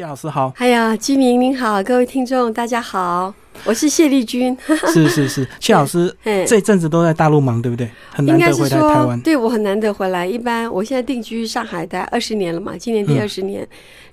谢老师好。哎呀，金明您好，各位听众大家好，我是谢丽君。是是是，谢老师哎这阵子都在大陆忙，对不对？很难应该是得回来台说湾，。对我很难得回来。一般我现在定居上海待二十年了嘛，今年第嗯二十年，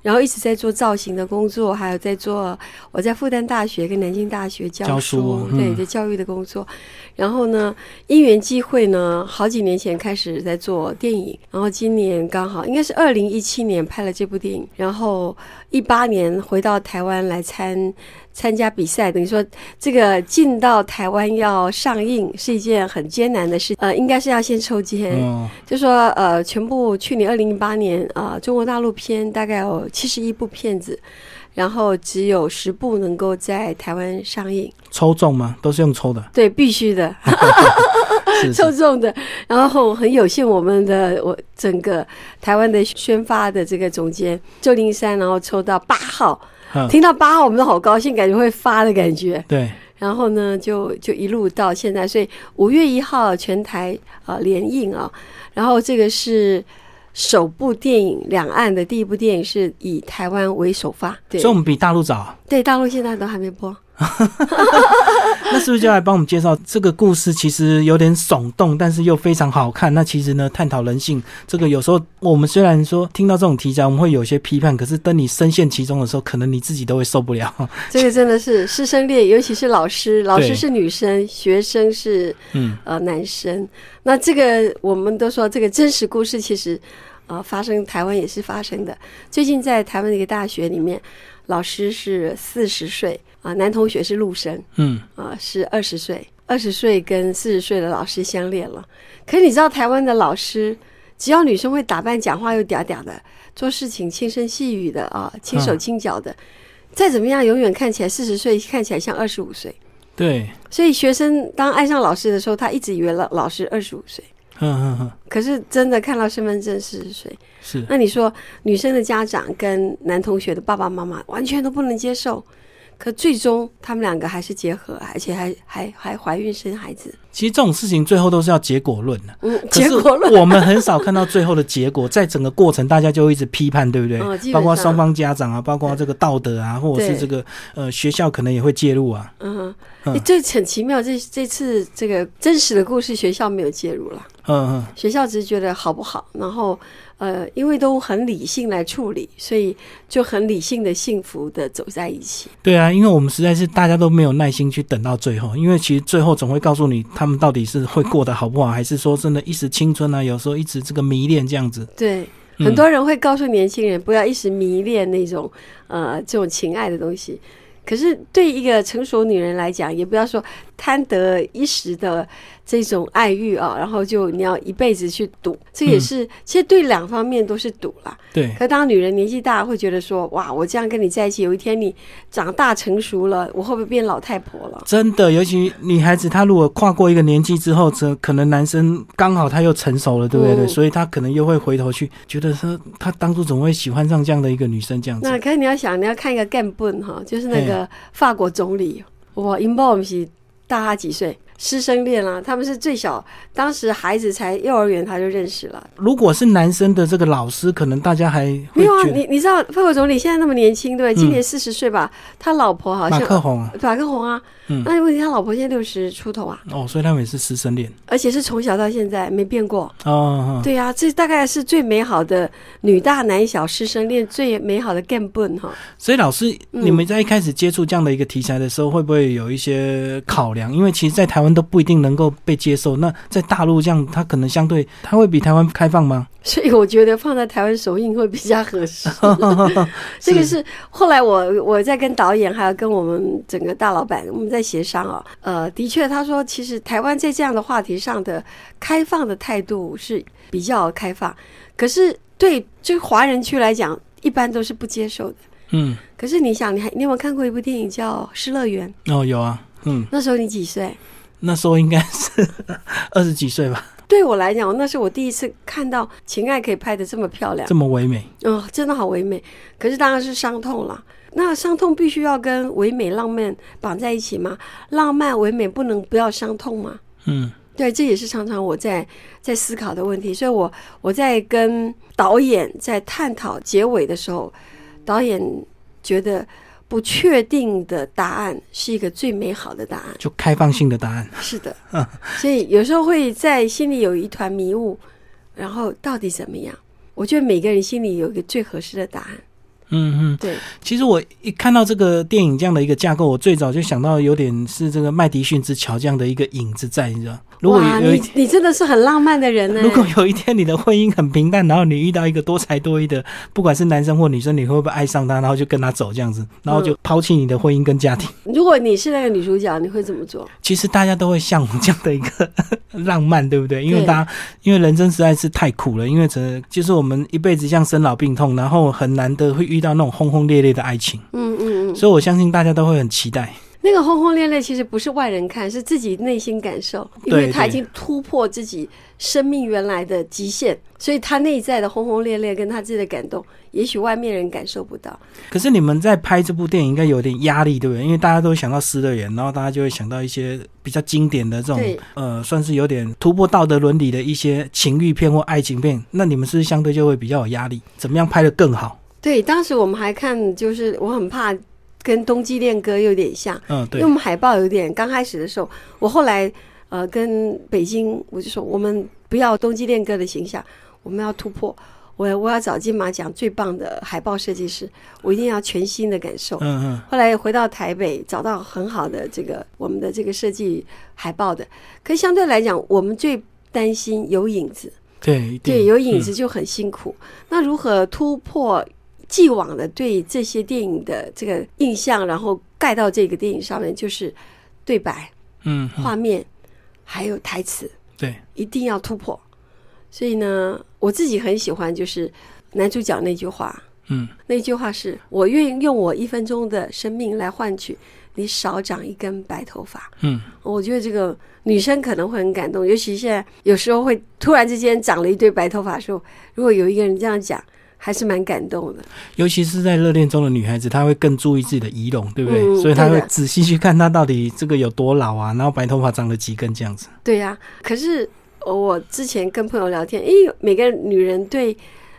然后一直在做造型的工作，还有在做我在复旦大学跟南京大学教教书哦对就教育的工作。然后呢，因缘际会呢，好几年前开始在做电影，然后今年刚好应该是二零一七年拍了这部电影，然后一八年回到台湾来参。参加比赛，等于说这个进到台湾要上映是一件很艰难的事，呃，应该是要先抽签，哦，就说呃，全部去年二零一八年啊、呃中国大陆片大概有七十一部片子，然后只有十部能够在台湾上映，抽中吗？都是用抽的，对，必须的，是是。抽中的。然后很有幸，我们的我整个台湾的宣发的这个总监周林山，然后抽到八号，嗯听到八号我们都好高兴，感觉会发的感觉。对，然后呢，就就一路到现在，所以五月一号全台呃联映啊，然后这个是首部电影，两岸的第一部电影是以台湾为首发，对所以我们比大陆早。对，大陆现在都还没播，那是不是就来帮我们介绍这个故事？其实有点耸动，但是又非常好看。那其实呢，探讨人性，这个有时候我们虽然说听到这种题材，我们会有些批判，可是当你深陷其中的时候，可能你自己都会受不了。这个真的是师生恋，尤其是老师，老师是女生，学生是嗯，呃男生。那这个我们都说这个真实故事其实呃发生台湾也是发生的。最近在台湾的一个大学里面，老师是四十岁啊、男同学是陆生嗯，啊、是二十岁，二十岁跟四十岁的老师相恋了。可是你知道台湾的老师，只要女生会打扮、讲话又嗲嗲的，做事情轻声细语的啊，轻手嗯轻脚的，再怎么样，永远看起来四十岁看起来像二十五岁。对，所以学生当爱上老师的时候，他一直以为老老师二十五岁，嗯嗯嗯，可是真的看到身份证四十岁。是，那你说女生的家长跟男同学的爸爸妈妈完全都不能接受，可最终他们两个还是结合，而且还还还怀孕生孩子。其实这种事情最后都是要结果论的。嗯，结果论我们很少看到最后的结果，在整个过程，大家就一直批判，对不对？包括双方家长啊，包括这个道德啊，或者是这个呃学校可能也会介入啊。嗯这很奇妙。这这次这个真实的故事，学校没有介入了。嗯嗯，学校只是觉得好不好，然后呃，因为都很理性来处理，所以就很理性的、幸福的走在一起。对啊，因为我们实在是大家都没有耐心去等到最后，因为其实最后总会告诉你他们到底是会过得好不好，还是说真的一时青春啊，有时候一直这个迷恋这样子。对，嗯很多人会告诉年轻人不要一时迷恋那种呃这种情爱的东西。可是对一个成熟女人来讲，也不要说贪得一时的这种爱欲啊，然后就你要一辈子去赌，这也是、其实对两方面都是赌啦。对，可当女人年纪大，会觉得说哇，我这样跟你在一起，有一天你长大成熟了，我会不会变老太婆了？真的，尤其女孩子她如果跨过一个年纪之后，这可能男生刚好他又成熟了，对不对？嗯所以他可能又会回头去觉得说，他当初怎么会喜欢上这样的一个女生这样子？那可是你要想，你要看一个干笨哈，就是那个法国总理，哇，英镑是大他几岁，师生恋啦、他们是最小，当时孩子才幼儿园他就认识了。如果是男生的这个老师，可能大家还没有啊，你你知道法国总理现在那么年轻，对不对？今年四十岁吧，他老婆好像马像克宏啊，马克宏啊，嗯那问题他老婆现在六十出头啊，哦，所以他们也是师生恋而且是从小到现在没变过。哦哦，对呀、这大概是最美好的女大男小师生恋，最美好的干笨哈。所以老师，嗯你们在一开始接触这样的一个题材的时候，会不会有一些考量？因为其实，在台湾都不一定能够被接受。那在大陆这样，它可能相对，它会比台湾开放吗？所以我觉得放在台湾首映会比较合适。这 个是后来我我在跟导演还有跟我们整个大老板我们在协商啊，呃，的确他说其实台湾在这样的话题上的开放的态度是比较开放，可是对就华人区来讲，一般都是不接受的。嗯，可是你想，你还你有没有看过一部电影叫《失乐园》？哦，有啊，嗯，那时候你几岁？那时候应该是 二十几岁吧，对我来讲，那是我第一次看到情爱可以拍的这么漂亮这。么唯美。嗯，真的好唯美。可是当然是伤痛了。那伤痛必须要跟唯美浪漫绑在一起吗？浪漫唯美不能不要伤痛吗？嗯对，这也是常常我在在思考的问题。所以我我在跟导演在探讨结尾的时候，导演觉得不确定的答案是一个最美好的答案。就开放性的答案。是的，所以有时候会在心里有一团迷雾，然后到底怎么样？我觉得每个人心里有一个最合适的答案。嗯嗯，对，其实我一看到这个电影这样的一个架构，我最早就想到有点是这个麦迪逊之桥这样的一个影子在，你知道？如果你你真的是很浪漫的人呢。如果有一天你的婚姻很平淡，然后你遇到一个多才多艺的，不管是男生或女生，你会不会爱上他，然后就跟他走这样子，然后就抛弃你的婚姻跟家庭？如果你是那个女主角，你会怎么做？其实大家都会向往这样的一个 浪漫，对不对？因为大家因为人生实在是太苦了，因为这就是我们一辈子像生老病痛，然后很难得会遇到那种轰轰烈烈的爱情，嗯嗯嗯，所以我相信大家都会很期待。那个轰轰烈烈其实不是外人看，是自己内心感受，因为他已经突破自己生命原来的极限，所以他内在的轰轰烈烈跟他自己的感动，也许外面人感受不到。可是你们在拍这部电影应该有点压力，对不对？因为大家都会想到《失乐园》，然后大家就会想到一些比较经典的这种对，呃，算是有点突破道德伦理的一些情欲片或爱情片。那你们是是相对就会比较有压力？怎么样拍的更好？对，当时我们还看，就是我很怕跟《冬季恋歌》有点像，嗯，对因为我，们海报有点刚开始的时候，我后来呃跟北京我就说，我们不要《冬季恋歌》的形象，我们要突破。我我要找金马奖最棒的海报设计师，我一定要全新的感受。嗯嗯，后来回到台北，找到很好的这个我们的这个设计海报的，可是相对来讲，我们最担心有影子，对，对，有影子嗯就很辛苦。那如何突破既往的对这些电影的这个印象，然后盖到这个电影上面，就是对白、嗯，嗯。画面还有台词，对，一定要突破。所以呢，我自己很喜欢就是男主角那句话，嗯，那句话是我愿意用我一分钟的生命来换取你少长一根白头发。嗯，我觉得这个女生可能会很感动，尤其现在有时候会突然之间长了一堆白头发的时候，如果有一个人这样讲，还是蛮感动的。尤其是在热恋中的女孩子，她会更注意自己的仪容，对不对？嗯所以她会仔细去看她到底这个有多老啊，然后白头发长了几根这样子。对呀、可是我之前跟朋友聊天，诶，每个女人对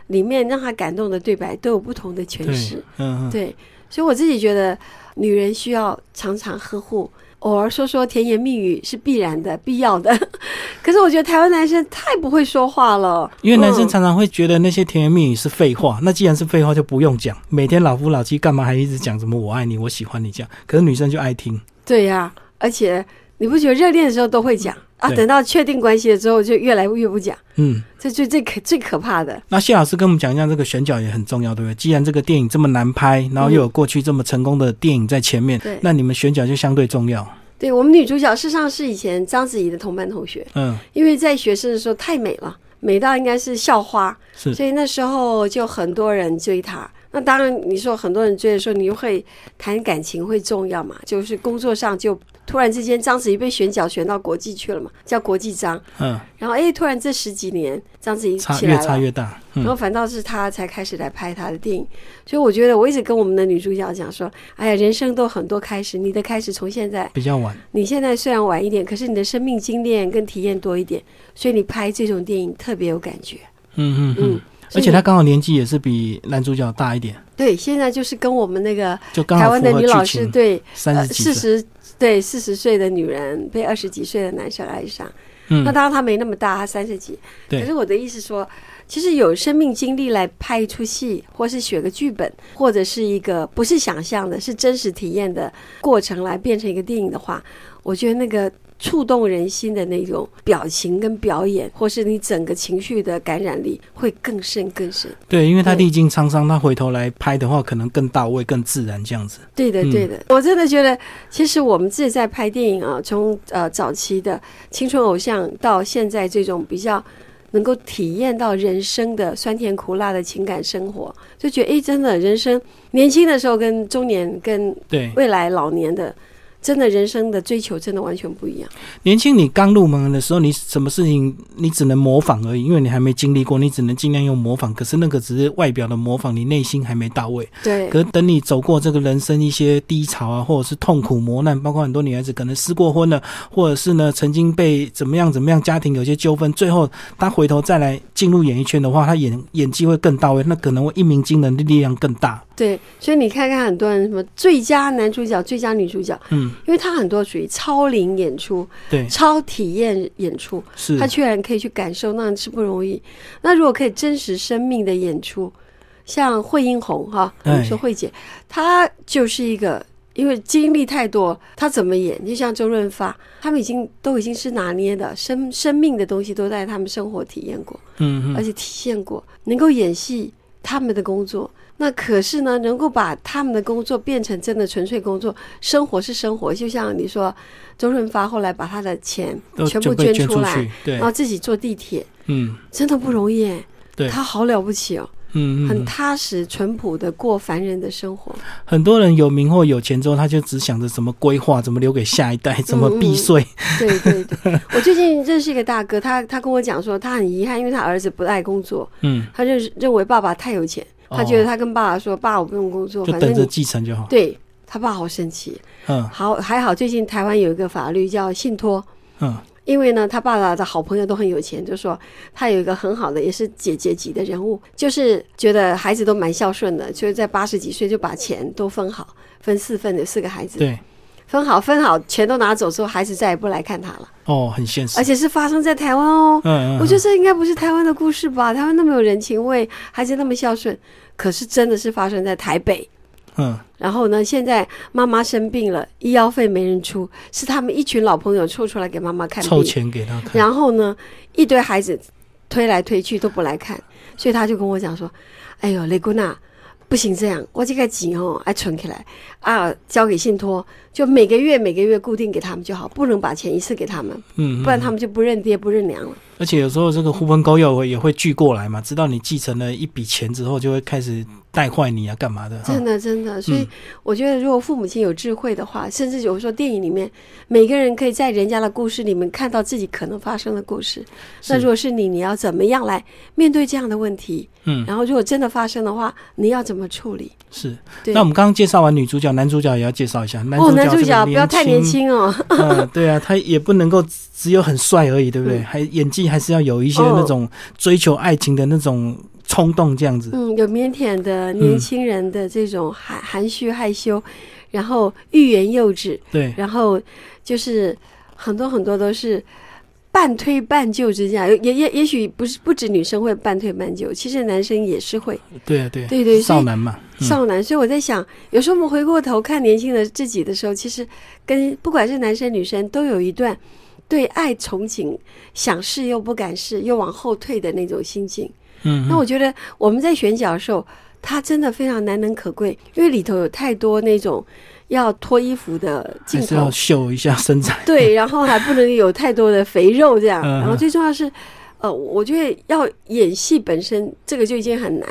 里面让她感动的对白都有不同的诠对释。，嗯嗯，对，所以我自己觉得，女人需要常常呵护，偶尔说说甜言蜜语是必然的、必要的。可是我觉得台湾男生太不会说话了，因为男生嗯常常会觉得那些甜言蜜语是废话，那既然是废话就不用讲，每天老夫老妻干嘛还一直讲什么我爱你、我喜欢你这样？可是女生就爱听，对呀、而且你不觉得热恋的时候都会讲啊，等到确定关系了之后就越来越不讲，嗯。这最最可最可怕的。那谢老师跟我们讲一下，这个选角也很重要，对不对？既然这个电影这么难拍，然后又有过去这么成功的电影在前面，对那你们选角就相对重要。对我们女主角事实上是以前章子怡的同班同学，嗯，因为在学生的时候太美了，美到应该是校花，是所以那时候就很多人追她。那当然，你说很多人追的时候，你就会谈感情会重要嘛？就是工作上就突然之间，章子怡被选角选到国际去了嘛，叫国际章。嗯，然后哎，突然这十几年，章子怡差越起来了，差越大。嗯然后反倒是她才开始来拍她的电影。所以我觉得我一直跟我们的女主角讲说，哎呀，人生都很多开始，你的开始从现在，比较晚。你现在虽然晚一点，可是你的生命经验跟体验多一点，所以你拍这种电影特别有感觉。嗯嗯嗯嗯。，而且他刚好年纪也是比男主角大一点，对，现在就是跟我们那个就刚台湾的女老师，对，呃，三十，四十对四十岁的女人被二十几岁的男生爱上，嗯那，当然他没那么大，他三十几。对可是我的意思说，其实有生命经历来拍一出戏，或是写个剧本，或者是一个不是想象的，是真实体验的过程来变成一个电影的话，我觉得那个触动人心的那种表情跟表演，或是你整个情绪的感染力会更深更深。对，因为他历经沧桑，他回头来拍的话，可能更到位、更自然这样子。对的，嗯对的，我真的觉得，其实我们自己在拍电影啊，从呃早期的青春偶像到现在这种比较能够体验到人生的酸甜苦辣的情感生活，就觉得哎，真的人生年轻的时候跟中年跟对，未来老年的真的人生的追求真的完全不一样。年轻你刚入门的时候，你什么事情你只能模仿而已，因为你还没经历过，你只能尽量用模仿。可是那个只是外表的模仿，你内心还没到位。对，可是等你走过这个人生一些低潮啊，或者是痛苦磨难，包括很多女孩子可能失过婚了，或者是呢曾经被怎么样怎么样家庭有些纠纷，最后她回头再来进入演艺圈的话，他演演技会更到位，那可能会一鸣惊人的力量更大。对，所以你看看很多人什么最佳男主角、最佳女主角，嗯，因为他很多属于超龄演出、对，超体验演出，是他居然可以去感受，那是不容易。那如果可以真实生命的演出，像惠英红哈，我们说惠姐，她就是一个，因为经历太多，他怎么演？就像周润发，他们已经都已经是拿捏的生生命的东西，都在他们生活体验过，嗯嗯，而且体现过，能够演戏，他们的工作。那可是呢，能够把他们的工作变成真的纯粹工作，生活是生活。就像你说，周润发后来把他的钱全部捐出来，对，然后自己坐地铁，嗯，真的不容易。对，他好了不起哦，嗯，很踏实、淳朴的过凡人的生活。很多人有名或有钱之后，他就只想着怎么规划，怎么留给下一代，怎么避税。对对对，我最近认识一个大哥，他他跟我讲说，他很遗憾，因为他儿子不爱工作，嗯，他认认为爸爸太有钱。他觉得他跟爸爸说：“爸，我不用工作，就等着继承就好。”对他爸好生气。嗯，好还好，最近台湾有一个法律叫信托。嗯，因为呢，他爸爸的好朋友都很有钱，就说他有一个很好的，也是姐姐级的人物，就是觉得孩子都蛮孝顺的，就是在八十几岁就把钱都分好，分四份的四个孩子。对。分好分好，钱都拿走之后，孩子再也不来看他了。哦，很现实，而且是发生在台湾哦。嗯嗯。我觉得这应该不是台湾的故事吧？台湾那么有人情味，孩子那么孝顺，可是真的是发生在台北。嗯。然后呢，现在妈妈生病了，医药费没人出，是他们一群老朋友凑出来给妈妈看病，凑钱给他看。然后呢，一堆孩子推来推去都不来看，所以他就跟我讲说：“哎呦，雷姑娜。”不行，这样我这个钱哦，还存起来啊，交给信托，就每个月每个月固定给他们就好，不能把钱一次给他们，嗯，不然他们就不认爹不认娘了。而且有时候这个狐朋狗友也会聚过来嘛，知道你继承了一笔钱之后，就会开始带坏你啊，干嘛的？真的真的，所以我觉得，如果父母亲有智慧的话，甚至有时候电影里面每个人可以在人家的故事里面看到自己可能发生的故事。那如果是你，你要怎么样来面对这样的问题？嗯，然后如果真的发生的话，你要怎么处理？是，那我们刚刚介绍完女主角，男主角也要介绍一下。哦，男主角不要太年轻哦。嗯，对啊，他也不能够只有很帅而已，对不对？还演技还是要有一些那种追求爱情的那种冲动，这样子。嗯，有腼腆的年轻人的这种含含蓄害羞，然后欲言又止。对，然后就是很多很多都是。半推半就之下，也也也许不是不止女生会半推半就，其实男生也是会。对啊，对对对，少男嘛，少男。所以我在想，有时候我们回过头看年轻的自己的时候，其实跟不管是男生女生，都有一段对爱憧憬、想试又不敢试、又往后退的那种心境。嗯，那我觉得我们在选角的时候，他真的非常难能可贵，因为里头有太多那种。要脱衣服的镜头，要秀一下身材。对，然后还不能有太多的肥肉，这样。然后最重要是，呃，我觉得要演戏本身，这个就已经很难。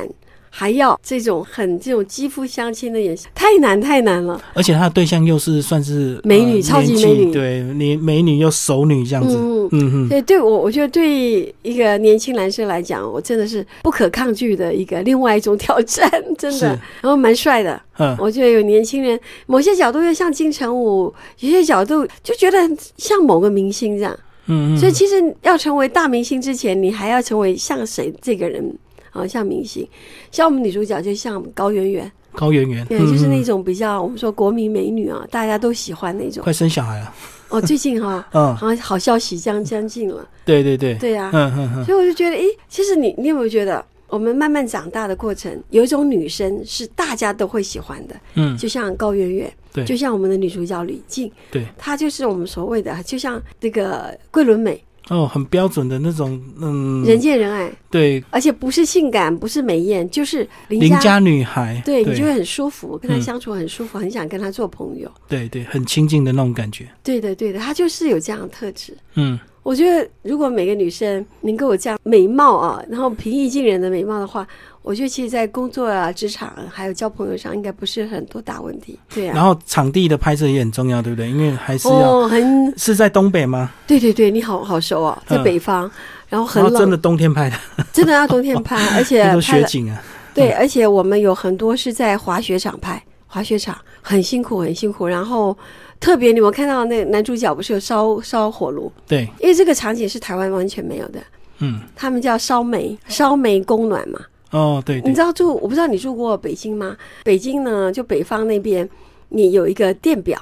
还要这种很这种肌肤相亲的演戏，太难太难了。而且他的对象又是算是美女，超级美女，对，你美女又熟女这样子。嗯嗯。对，对我我觉得对一个年轻男生来讲，我真的是不可抗拒的一个另外一种挑战，真的。然后蛮帅的，嗯，我觉得有年轻人，某些角度又像金城武，有些角度就觉得像某个明星这样。嗯嗯。所以其实要成为大明星之前，你还要成为像谁这个人。啊，像明星，像我们女主角就像高圆圆，高圆圆，对，就是那种比较我们说国民美女啊，大家都喜欢那种。快生小孩了，哦，最近哈，嗯，好像好消息将将近了。对对对，对呀，嗯嗯嗯。所以我就觉得，哎，其实你你有没有觉得，我们慢慢长大的过程，有一种女生是大家都会喜欢的，嗯，就像高圆圆，对，就像我们的女主角吕静，对，她就是我们所谓的，就像那个桂纶镁。哦，很标准的那种，嗯，人见人爱，对，而且不是性感，不是美艳，就是邻家女孩，对你就会很舒服，跟她相处很舒服，很想跟她做朋友，对对，很亲近的那种感觉，对的对的，她就是有这样的特质，嗯，我觉得如果每个女生能够有这样美貌啊，然后平易近人的美貌的话。我觉得其实，在工作啊、职场还有交朋友上，应该不是很多大问题。对啊，然后场地的拍摄也很重要，对不对？因为还是要、哦，很是在东北吗？对对对，你好好熟哦，在嗯北方，然后很冷，然后真的冬天拍的，真的要冬天拍，而且拍雪景啊。对，而且我们有很多是在滑雪场拍，滑雪场很辛苦，很辛苦。然后特别你们看到那男主角不是有烧烧火炉，对，因为这个场景是台湾完全没有的，嗯，他们叫烧煤，烧煤供暖嘛。哦，对对。你知，道住，我不知道你住过北京吗？北京呢，就北方那边，你有一个电表。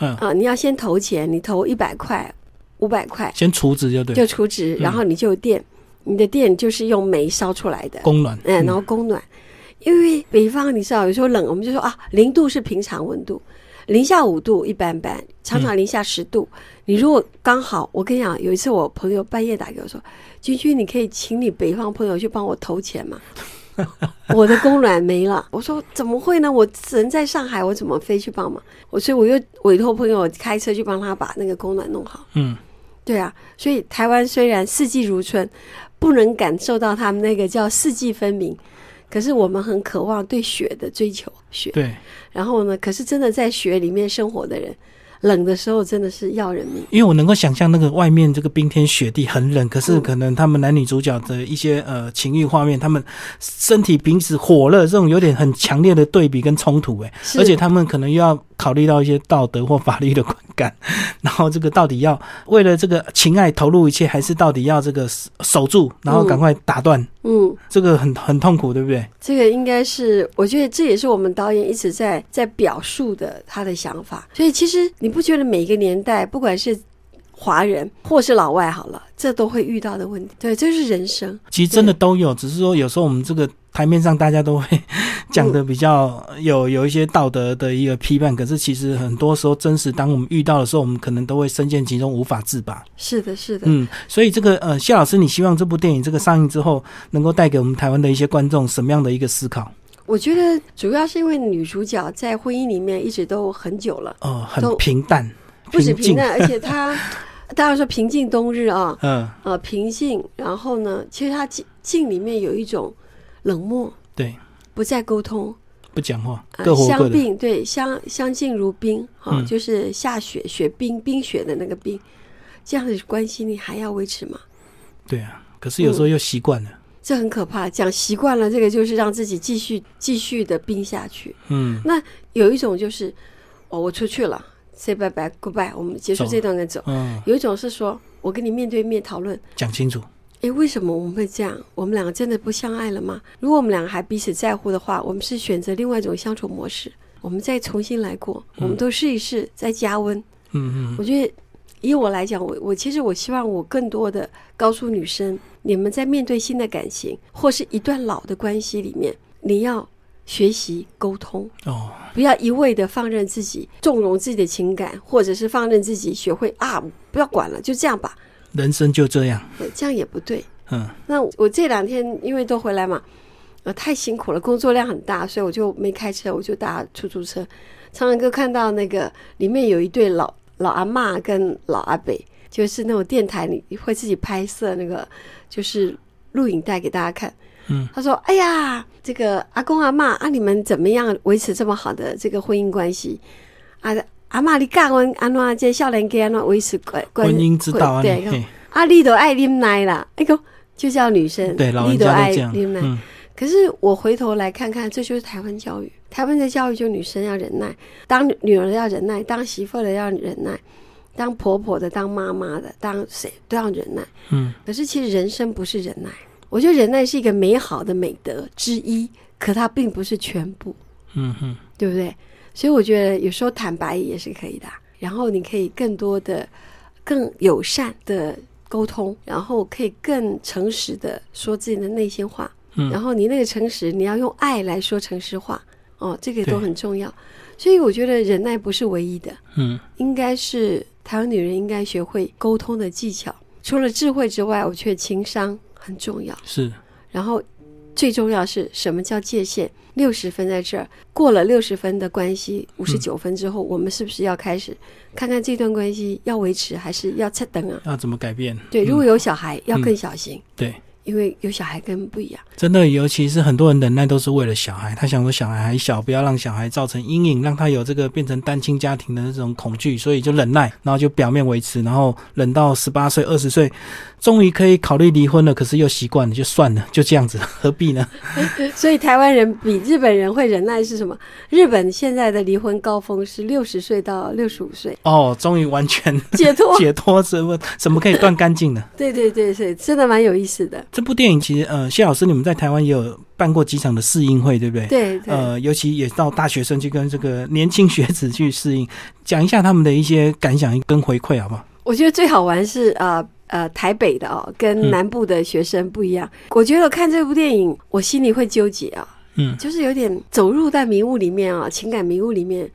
嗯，啊，你要先投钱，你投一百块、五百块。先储值就对，就储值，嗯。然后你就有电，你的电就是用煤烧出来的。供暖，嗯，然后供暖，因为北方你知道有时候冷，我们就说啊，零度是平常温度，零下五度一般般，常常零下十度。你如果刚好，我跟你讲，有一次我朋友半夜打给我说：“君君，你可以请你北方朋友去帮我投钱吗？” 我的供暖没了，我说怎么会呢？我人在上海，我怎么飞去帮忙？我所以我又委托朋友开车去帮他把那个供暖弄好。嗯，对啊，所以台湾虽然四季如春，不能感受到他们那个叫四季分明，可是我们很渴望对雪的追求，雪。对，然后呢，可是真的在雪里面生活的人，冷的时候真的是要人命。因为我能够想象那个外面这个冰天雪地很冷，可是嗯可能他们男女主角的一些呃情欲画面，他们身体彼此火热，这种有点很强烈的对比跟冲突，哎，而且他们可能又要考虑到一些道德或法律的观感，然后这个到底要为了这个情爱投入一切，还是到底要这个守守住，然后赶快打断，嗯，这个很很痛苦，对不对？这个应该是，我觉得这也是我们导演一直在在表述的他的想法。所以其实你不觉得每一个年代，不管是华人或是老外，好了，这都会遇到的问题。对，这是人生。其实真的都有，只是说有时候我们这个台面上大家都会 讲的比较有有一些道德的一个批判，可是其实很多时候真实当我们遇到的时候，我们可能都会深陷其中无法自拔。是的，是的。嗯，所以这个呃，谢老师，你希望这部电影这个上映之后，能够带给我们台湾的一些观众什么样的一个思考？我觉得主要是因为女主角在婚姻里面一直都很久了，哦、很平淡，不止平淡，而且她 当然说平静冬日啊，嗯、呃，平静。然后呢，其实她静静里面有一种冷漠，对，不再沟通，不讲话，呃各活各的。相并对相相敬如宾啊，嗯就是下雪雪冰冰雪的那个冰，这样的关系你还要维持吗？对啊，可是有时候又习惯了。这很可怕。讲习惯了，这个就是让自己继续继续的冰下去。嗯，那有一种就是，哦，我出去了，say bye bye goodbye，我们结束走这段跟走。嗯，有一种是说我跟你面对面讨论，讲清楚。诶，为什么我们会这样？我们两个真的不相爱了吗？如果我们两个还彼此在乎的话，我们是选择另外一种相处模式，我们再重新来过，我们都试一试，再加温。嗯嗯我觉得，以我来讲，我我其实我希望我更多的告诉女生，你们在面对新的感情或是一段老的关系里面，你要学习沟通，哦，不要一味的放任自己纵容自己的情感，或者是放任自己学会啊，不要管了，就这样吧，人生就这样。呃这样也不对。嗯那我这两天因为都回来嘛，呃，太辛苦了，工作量很大，所以我就没开车，我就搭出租车。常常哥看到那个里面有一对老老阿妈跟老阿伯，就是那种电台里会自己拍摄那个就是录影带给大家看。嗯，他说：“哎呀，这个阿公阿妈啊，你们怎么样维持这么好的这个婚姻关系？啊，阿嬷你教阮安怎这少年家安怎维持关关婚姻之道啊，啊，你都爱啉奶啦，那个就叫女生，对，老人爱。啉奶。嗯可是我回头来看看，这就是台湾教育。台湾的教育就女生要忍耐，当女儿的要忍耐，当媳妇的要忍耐，当婆婆的、当妈妈的、当谁都要忍耐。嗯，可是其实人生不是忍耐，我觉得忍耐是一个美好的美德之一，可它并不是全部，嗯哼，对不对？所以我觉得有时候坦白也是可以的，然后你可以更多的、更友善的沟通，然后可以更诚实的说自己的内心话。嗯然后你那个诚实，你要用爱来说诚实话，哦，这个都很重要。所以我觉得忍耐不是唯一的，嗯应该是台湾女人应该学会沟通的技巧。除了智慧之外，我觉得情商很重要。是，然后最重要是什么叫界限？六十分在这儿，过了六十分的关系，五十九分之后，我们是不是要开始看看这段关系要维持还是要撤等啊？要怎么改变？对，嗯如果有小孩，要更小心。对，因为有小孩跟不一样。真的，尤其是很多人忍耐都是为了小孩，他想说小孩还小，不要让小孩造成阴影，让他有这个变成单亲家庭的那种恐惧，所以就忍耐，然后就表面维持，然后忍到十八岁、二十岁，终于可以考虑离婚了，可是又习惯了，就算了，就这样子，何必呢？所以台湾人比日本人会忍耐是什么？日本现在的离婚高峰是六十岁到六十五岁，哦，终于完全解脱。解脱什么什么可以断干净的？对对对对，真的蛮有意思的。这部电影其实，呃，谢老师，你们在台湾也有办过几场的试映会，对不对？对对。呃，尤其也到大学生去跟这个年轻学子去试映，讲一下他们的一些感想跟回馈，好不好？我觉得最好玩是呃呃台北的哦，跟南部的学生不一样。我觉得看这部电影，我心里会纠结啊，嗯，就是有点走入在迷雾里面啊，情感迷雾里面。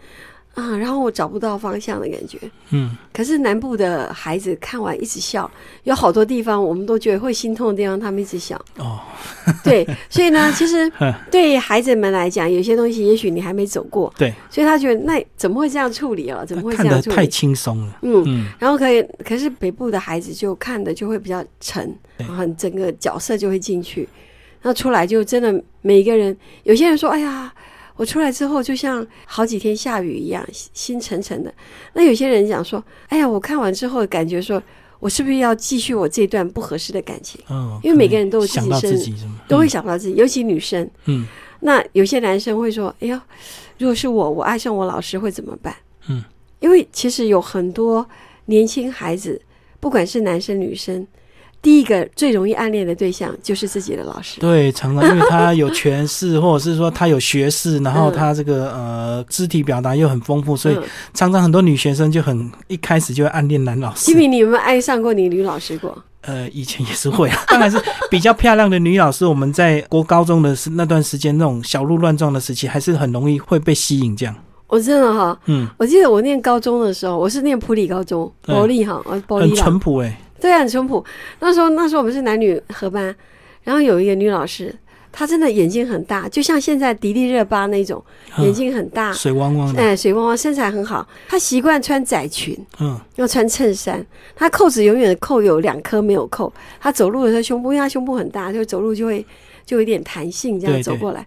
啊，然后我找不到方向的感觉。嗯，可是南部的孩子看完一直笑，有好多地方我们都觉得会心痛的地方，他们一直笑。哦，对，所以呢，其实 对孩子们来讲，有些东西也许你还没走过，对，所以他觉得那怎么会这样处理啊？怎么会这样处理？太轻松了。嗯嗯，然后可以，可是北部的孩子就看的就会比较沉，然后整个角色就会进去，然后出来就真的每一个人，有些人说，哎呀。我出来之后，就像好几天下雨一样，心沉沉的。那有些人讲说：“哎呀，我看完之后感觉说，我是不是要继续我这段不合适的感情？”嗯，因为每个人都有自己生，都会想到自己，尤其女生。嗯，那有些男生会说：“哎呀，如果是我，我爱上我老师会怎么办？”嗯，因为其实有很多年轻孩子，不管是男生女生。第一个最容易暗恋的对象就是自己的老师。对，常常因为他有权势，或者是说他有学识，然后他这个呃肢体表达又很丰富，所以常常很多女学生就很一开始就会暗恋男老师。吉米，你有没有爱上过你女老师过？呃，以前也是会啊，当然是比较漂亮的女老师。我们在国高中的时那段时间，那种小鹿乱撞的时期，还是很容易会被吸引。这样，我真的哈，嗯，我记得我念高中的时候，我是念普里高中，保利哈，保利很淳朴哎。对啊，很淳朴。那时候，那时候我们是男女合班，然后有一个女老师，她真的眼睛很大，就像现在迪丽热巴那种，眼睛很大，水汪汪的，哎，水汪汪，身材很好。她习惯穿窄裙，嗯，要穿衬衫。她扣子永远扣有两颗没有扣。她走路的时候胸部，因为她胸部很大，就走路就会就有点弹性，这样走过来。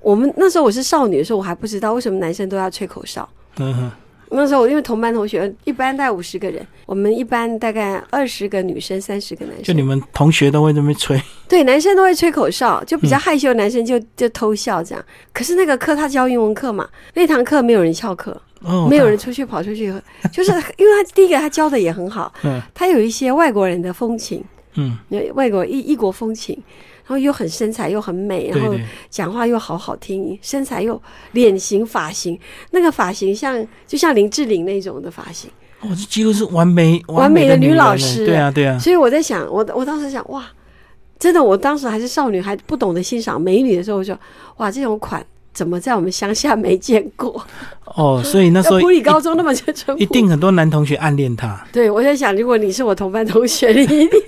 我们那时候我是少女的时候，我还不知道为什么男生都要吹口哨。嗯哼。那时候我，因为同班同学一般大概五十个人，我们一般大概二十个女生，三十个男生。就你们同学都会那么吹？对，男生都会吹口哨，就比较害羞的男生就就偷笑这样。可是那个课他教英文课嘛，那堂课没有人翘课，没有人出去跑出去，就是因为他第一个他教的也很好，嗯，他有一些外国人的风情，嗯，外国异异国风情。然后又很身材又很美，然后讲话又好好听，身材又脸型发型，那个发型像就像林志玲那种的发型，我，这几乎是完美完美的女老师，对啊对啊。所以我在想，我我当时想，哇，真的，我当时还是少女，还不懂得欣赏美女的时候，我就哇，这种款怎么在我们乡下没见过？哦，所以那时候普里高中那么就一定很多男同学暗恋她。对，我在想，如果你是我同班同学，你一定。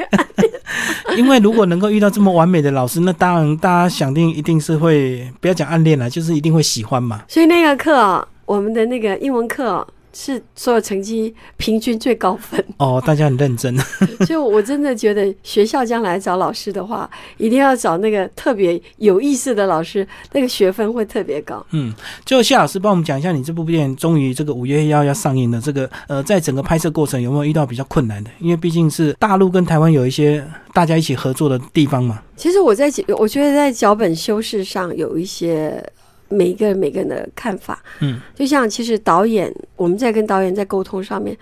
因为如果能够遇到这么完美的老师，那当然大家想定一定是会不要讲暗恋了，就是一定会喜欢嘛。所以那个课，我们的那个英文课。是所有成绩平均最高分哦，大家很认真。所以，我真的觉得学校将来找老师的话，一定要找那个特别有意思的老师，那个学分会特别高。嗯，就谢老师帮我们讲一下，你这部片终于这个五月一要要上映的这个呃，在整个拍摄过程有没有遇到比较困难的？因为毕竟是大陆跟台湾有一些大家一起合作的地方嘛。其实我在我觉得在脚本修饰上有一些。每一个人每个人的看法，嗯，就像其实导演，我们在跟导演在沟通上面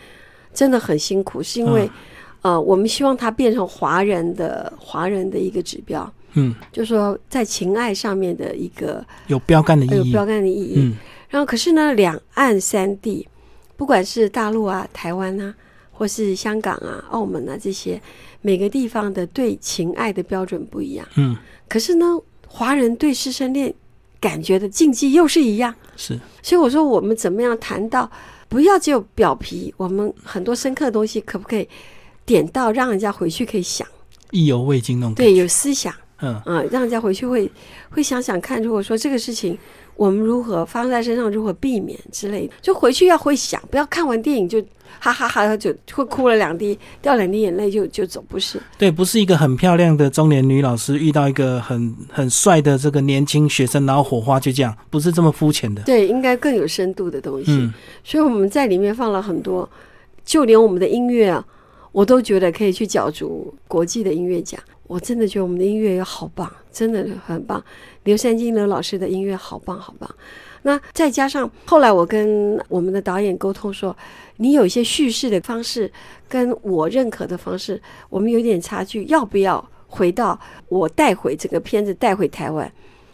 真的很辛苦，是因为，呃，我们希望他变成华人的华人的一个指标，嗯，就是说在情爱上面的一个有标杆的意义，有标杆的意义，嗯，然后可是呢，两岸三地，不管是大陆啊、台湾啊，或是香港啊、澳门啊这些，每个地方的对情爱的标准不一样，嗯，可是呢，华人对师生恋。感觉的禁忌又是一样，是，所以我说我们怎么样谈到不要只有表皮，我们很多深刻的东西可不可以点到，让人家回去可以想，意犹未尽那种对，有思想，嗯。嗯，让人家回去会会想想看，如果说这个事情我们如何发生在身上，如何避免之类的，就回去要会想，不要看完电影就哈哈哈就会哭了两滴，掉两滴眼泪就就走，不是？对，不是一个很漂亮的中年女老师遇到一个很很帅的这个年轻学生，然后火花就这样，不是这么肤浅的。对，应该更有深度的东西。嗯，所以我们在里面放了很多，就连我们的音乐啊，我都觉得可以去角逐国际的音乐奖。我真的觉得我们的音乐也好棒，真的很棒。刘三金刘老师的音乐好棒好棒。那再加上后来我跟我们的导演沟通说，你有一些叙事的方式跟我认可的方式，我们有点差距，要不要回到我带回这个片子带回台湾？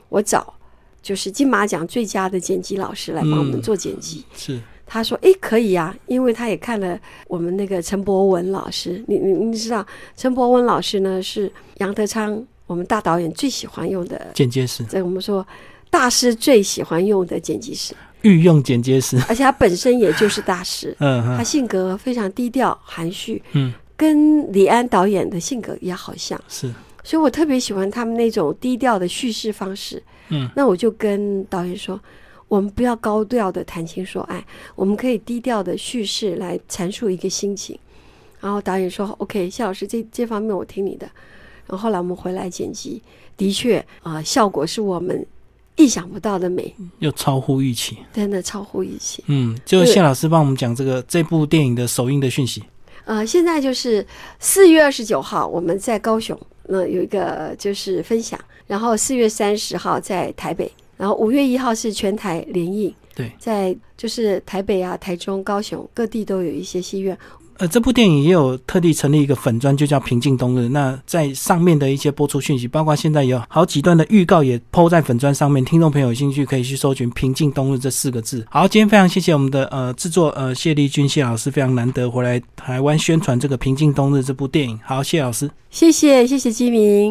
我找就是金马奖最佳的剪辑老师来帮我们做剪辑。是。他说：“诶，可以呀，因为他也看了我们那个陈博文老师。你你你知道，陈博文老师呢是杨德昌我们大导演最喜欢用的剪接师，在我们说大师最喜欢用的剪辑师，御用剪接师，而且他本身也就是大师。嗯，他性格非常低调含蓄，嗯，跟李安导演的性格也好像是，所以我特别喜欢他们那种低调的叙事方式。嗯，那我就跟导演说。”我们不要高调的谈情说爱，我们可以低调的叙事来阐述一个心情。然后导演说：“OK，谢老师，这这方面我听你的。”然后后来我们回来剪辑，的确啊，效果是我们意想不到的美，又超乎预期，真的超乎预期。嗯，就谢老师帮我们讲这个这部电影的首映的讯息。呃，现在就是四月二十九号我们在高雄，那有一个就是分享，然后四月三十号在台北。然后五月一号是全台联映，对，在就是台北啊、台中、高雄各地都有一些戏院。呃，这部电影也有特地成立一个粉专，就叫“平静冬日”。那在上面的一些播出讯息，包括现在有好几段的预告也抛在粉专上面，听众朋友有兴趣可以去搜寻“平静冬日”这四个字。好，今天非常谢谢我们的呃制作呃谢丽君谢老师，非常难得回来台湾宣传这个“平静冬日”这部电影。好，谢老师，谢谢谢谢基明。